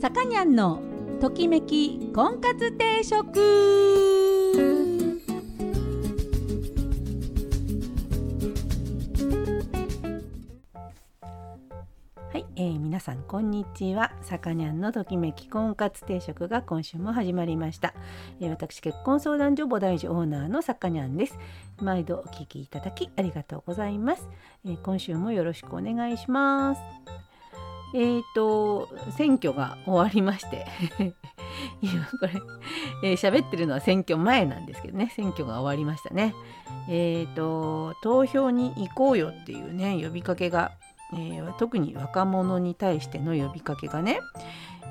さかにゃんのときめき婚活定食。はい、えー、皆さんこんにちは。さかにゃんのときめき婚活定食が今週も始まりました、えー、私結婚相談所菩提寺オーナーのさかにゃんです。毎度お聞きいただきありがとうございます、えー、今週もよろしくお願いします。えーと、選挙が終わりまして 今これ、えー、喋ってるのは選挙前なんですけどね選挙が終わりましたね。えーと投票に行こうよっていうね呼びかけが、えー、特に若者に対しての呼びかけがね、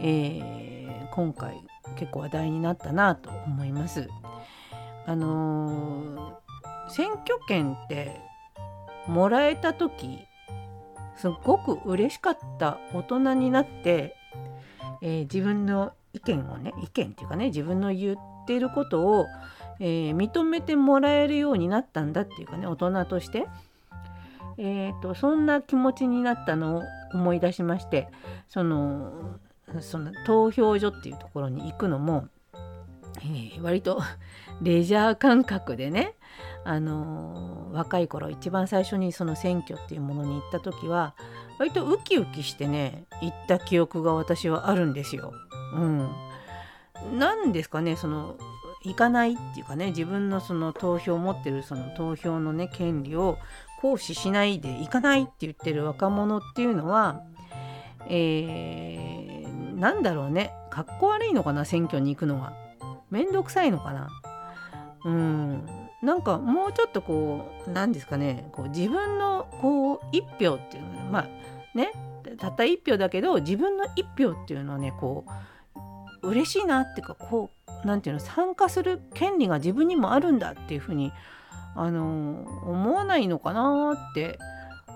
えー、今回結構話題になったなと思います。あのー、選挙権ってもらえた時すっごく嬉しかった大人になって、えー、自分の意見をね意見っていうかね自分の言っていることを、えー、認めてもらえるようになったんだっていうかね大人として、えーと、そんな気持ちになったのを思い出しましてそのその投票所っていうところに行くのも、えー、割と レジャー感覚でねあの若い頃一番最初にその選挙っていうものに行った時は割とウキウキしてね行った記憶が私はあるんですよ。うん、なんですかねその行かないっていうかね自分のその投票を持ってるその投票のね権利を行使しないで行かないって言ってる若者っていうのは、えー、なんだろうねかっこ悪いのかな選挙に行くのは。めんどくさいのかな。うんなんかもうちょっとこう何ですかねこう自分のこう一票っていうのまあねたった一票だけど自分の一票っていうのはねこう嬉しいなっていうかこう何ていうの参加する権利が自分にもあるんだっていうふうにあの思わないのかなって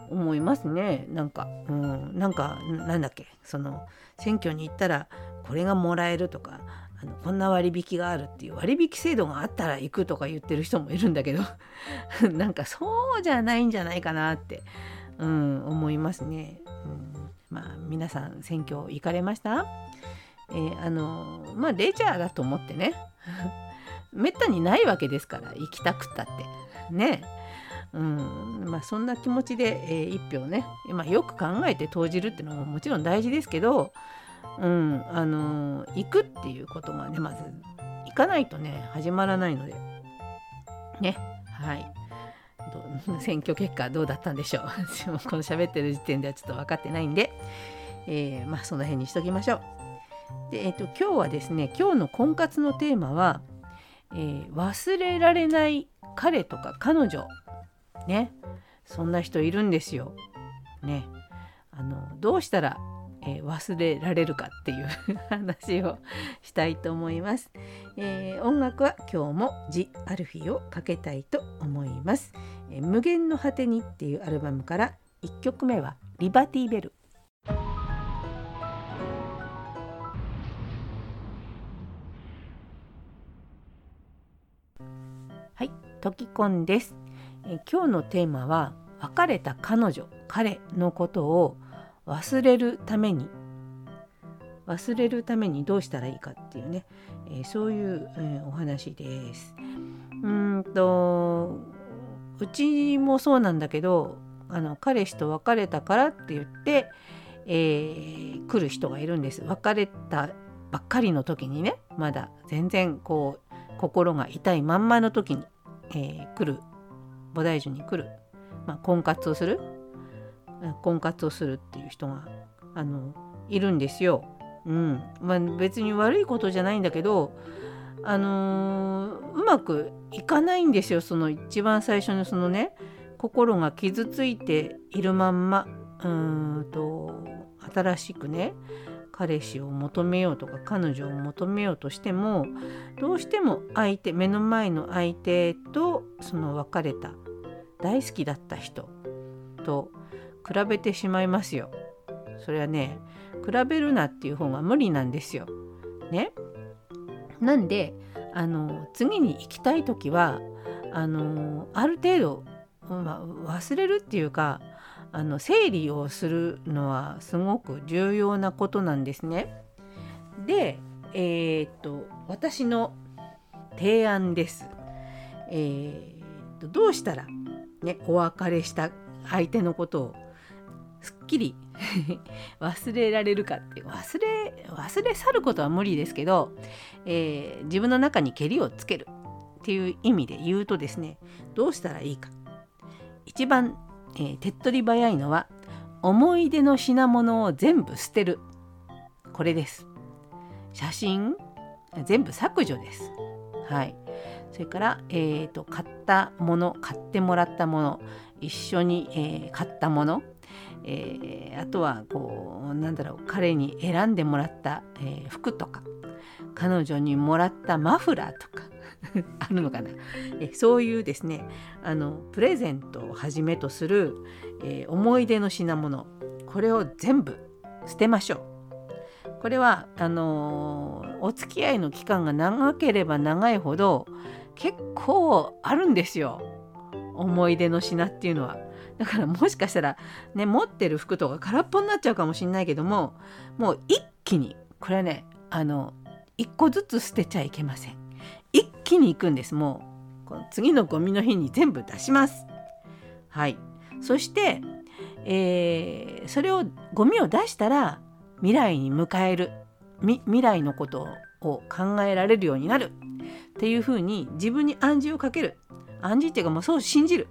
思いますね。なんか、うん、なんかなんだっけその選挙に行ったらこれがもらえるとかあのこんな割引があるっていう割引制度があったら行くとか言ってる人もいるんだけど なんかそうじゃないんじゃないかなって、うん、思いますね。うん、まあ皆さん選挙行かれました？えー、あのまあレジャーだと思ってね めったにないわけですから行きたくったって。ね。うんまあ、そんな気持ちで、えー、1票ね、まあ、よく考えて投じるっていうのももちろん大事ですけどうんあの行くっていうことがねまず行かないとね始まらないので。ねはい。選挙結果どうだったんでしょう。この喋ってる時点ではちょっと分かってないんで、えー、まあその辺にしときましょう。で、えーと、今日はですね今日の婚活のテーマは、えー、忘れられない彼とか彼女。ね。そんな人いるんですよ。ね。あのどうしたらえー、忘れられるかっていう 話をしたいと思います、えー、音楽は今日も「ジ・アルフィ」をかけたいと思います、えー、無限の果てにっていうアルバムから1曲目はリバティベル。はい、トキコンです、え今日のテーマは別れた彼女彼のことを忘れるために忘れるためにどうしたらいいかっていうね、えー、そういう、えー、お話です。うんとうちもそうなんだけどあの彼氏と別れたからって言って、えー、来る人がいるんです。別れたばっかりの時にねまだ全然こう心が痛いまんまの時に、えー、来る菩提樹に来る、まあ、婚活をする婚活をするっていう人があのいるんですよ。うんまあ、別に悪いことじゃないんだけど、あのー、うまくいかないんですよその一番最初のそのね心が傷ついているまんまうんと新しくね彼氏を求めようとか彼女を求めようとしてもどうしても相手目の前の相手とその別れた大好きだった人と比べてしまいますよ。それはね比べるなっていう方が無理なんですよ。ね。なんであの次に行きたい時はあのある程度、まあ、忘れるっていうかあの整理をするのはすごく重要なことなんですね。でえー、っと私の提案です。えー、っとどうしたらねお別れした相手のことをすっきり 忘れられるかって忘れ忘れ去ることは無理ですけど、えー、自分の中にけりをつけるっていう意味で言うとですねどうしたらいいか。一番、えー、手っ取り早いのは思い出の品物を全部捨てる。これです。写真全部削除です。はい。それから、えーと、買ったもの買ってもらったもの一緒に、えー、買ったもの、えー、あとはこうなんだろう彼に選んでもらった、えー、服とか彼女にもらったマフラーとか あるのかな？えそういうですねあのプレゼントをはじめとする、えー、思い出の品物これを全部捨てましょう。これはあのー、お付き合いの期間が長ければ長いほど結構あるんですよ思い出の品っていうのは。だからもしかしたらね持ってる服とか空っぽになっちゃうかもしれないけどももう一気にこれねあの一個ずつ捨てちゃいけません。一気に行くんです。もうこの次のゴミの日に全部出します。はい。そして、えー、それをゴミを出したら未来に迎える。未来のことを考えられるようになる。っていうふうに自分に暗示をかける。暗示っていうかもうそう信じる、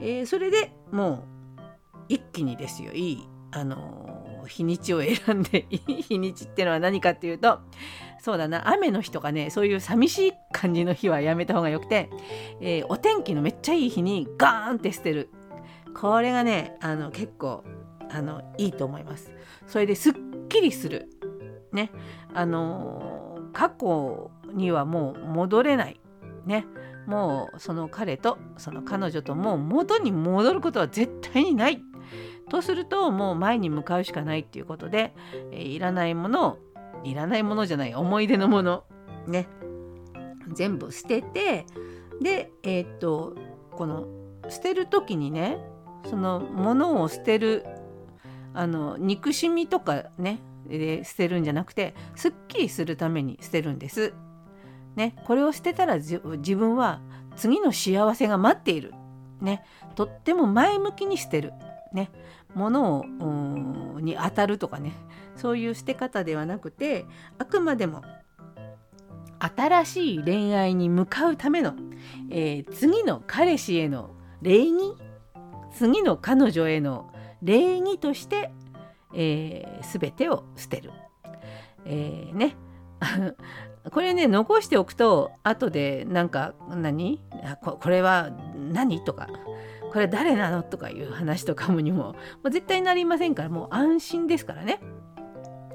えー、それでもう一気にですよ。いいあのー、日にちを選んでいい日にちってのは何かっていうとそうだな雨の日とかねそういう寂しい感じの日はやめた方がよくて、えー、お天気のめっちゃいい日にガーンって捨てる。これがねあの結構あのいいと思います。それですっきりする。ね。あの、過去にはもう戻れない。ね。もうその彼とその彼女ともう元に戻ることは絶対にないとするともう前に向かうしかないっていうことで、えー、いらないものをいらないものじゃない思い出のものね全部捨ててでえー、っとこの捨てる時にねそのものを捨てるあの憎しみとかねで捨てるんじゃなくてすっきりするために捨てるんです。ね、これを捨てたら自分は次の幸せが待っている。ね、とっても前向きに捨てる。ね、ものをに当たるとかねそういう捨て方ではなくてあくまでも新しい恋愛に向かうための、えー、次の彼氏への礼儀次の彼女への礼儀として、えー、全てを捨てる。えー、ねこれね残しておくと後でなんか何？これは何とかこれ誰なのとかいう話とかもにも、まあ、絶対なりませんからもう安心ですからね。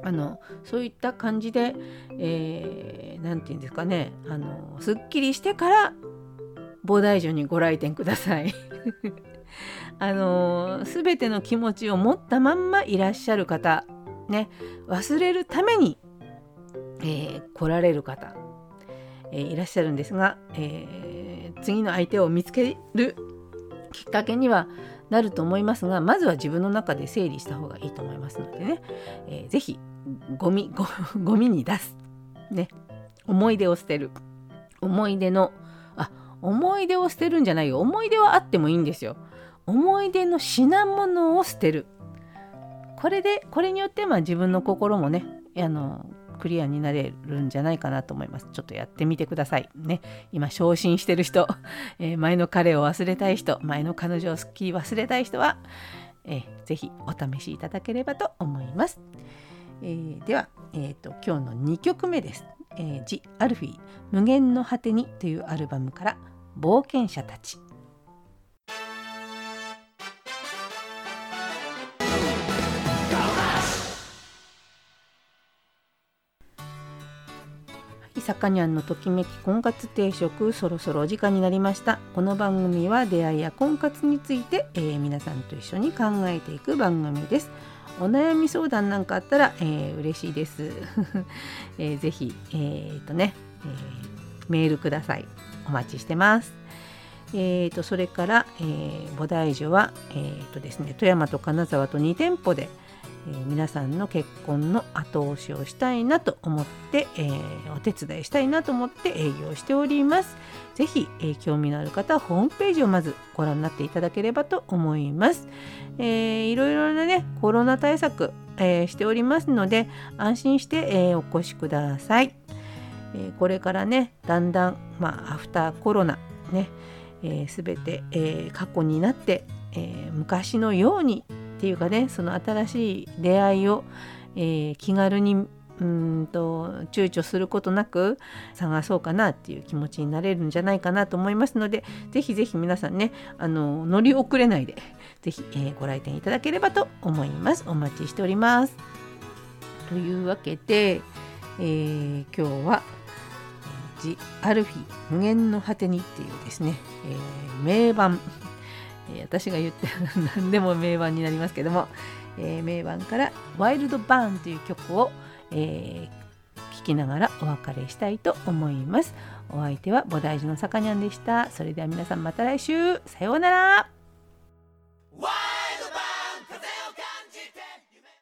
あのそういった感じで何、えー、て言うんですかねあのすっきりしてから菩提所にご来店ください。あの全ての気持ちを持ったまんまいらっしゃる方ね忘れるために、えー、来られる方、えー、いらっしゃるんですが、えー、次の相手を見つけるきっかけにはなると思いますがまずは自分の中で整理した方がいいと思いますのでね、えー、ぜひゴミゴ ゴミに出す、ね、思い出を捨てる。思い出のあ思い出を捨てるんじゃないよ。思い出はあってもいいんですよ。思い出の品物を捨てる。これでこれによってまあ自分の心もねあのクリアになれるんじゃないかなと思います。ちょっとやってみてください。ね。今、昇進してる人、えー、前の彼を忘れたい人、前の彼女を好き忘れたい人は、えー、ぜひお試しいただければと思います。えー、では、えーと、今日の2曲目です。えー、ジ・アルフィー無限の果てにというアルバムから冒険者たち。さかにゃんのときめき婚活定食そろそろお時間になりました。この番組は出会いや婚活について、えー、皆さんと一緒に考えていく番組です。お悩み相談なんかあったら、えー、嬉しいです、えー、ぜひえー、とね、えー、メールください。お待ちしてます。えーと、それから、えー、菩提樹は、えーとですね、富山と金沢と2店舗で、えー、皆さんの結婚の後押しをしたいなと思って、えー、お手伝いしたいなと思って営業しております。ぜひ、えー、興味のある方はホームページをまずご覧になっていただければと思います。えー、いろいろなねコロナ対策、えー、しておりますので安心して、え、お越しください。え、これからねだんだん、まあ、アフターコロナね、えー、全て、え、過去になって、え、昔のようにっていうかねその新しい出会いを、えー、気軽にうんと躊躇することなく探そうかなっていう気持ちになれるんじゃないかなと思いますのでぜひぜひ皆さんねあの乗り遅れないでぜひ、えー、ご来店いただければと思います。お待ちしております。というわけで、えー、今日は「ジ・アルフィ無限の果てに」っていうですね、えー、名盤え私が言って何でも名盤になりますけども、えー、名盤から「ワイルドバーン」という曲を、えー、聴きながらお別れしたいと思います。お相手は菩提寺のさかにゃんでした。それでは皆さんまた来週さようなら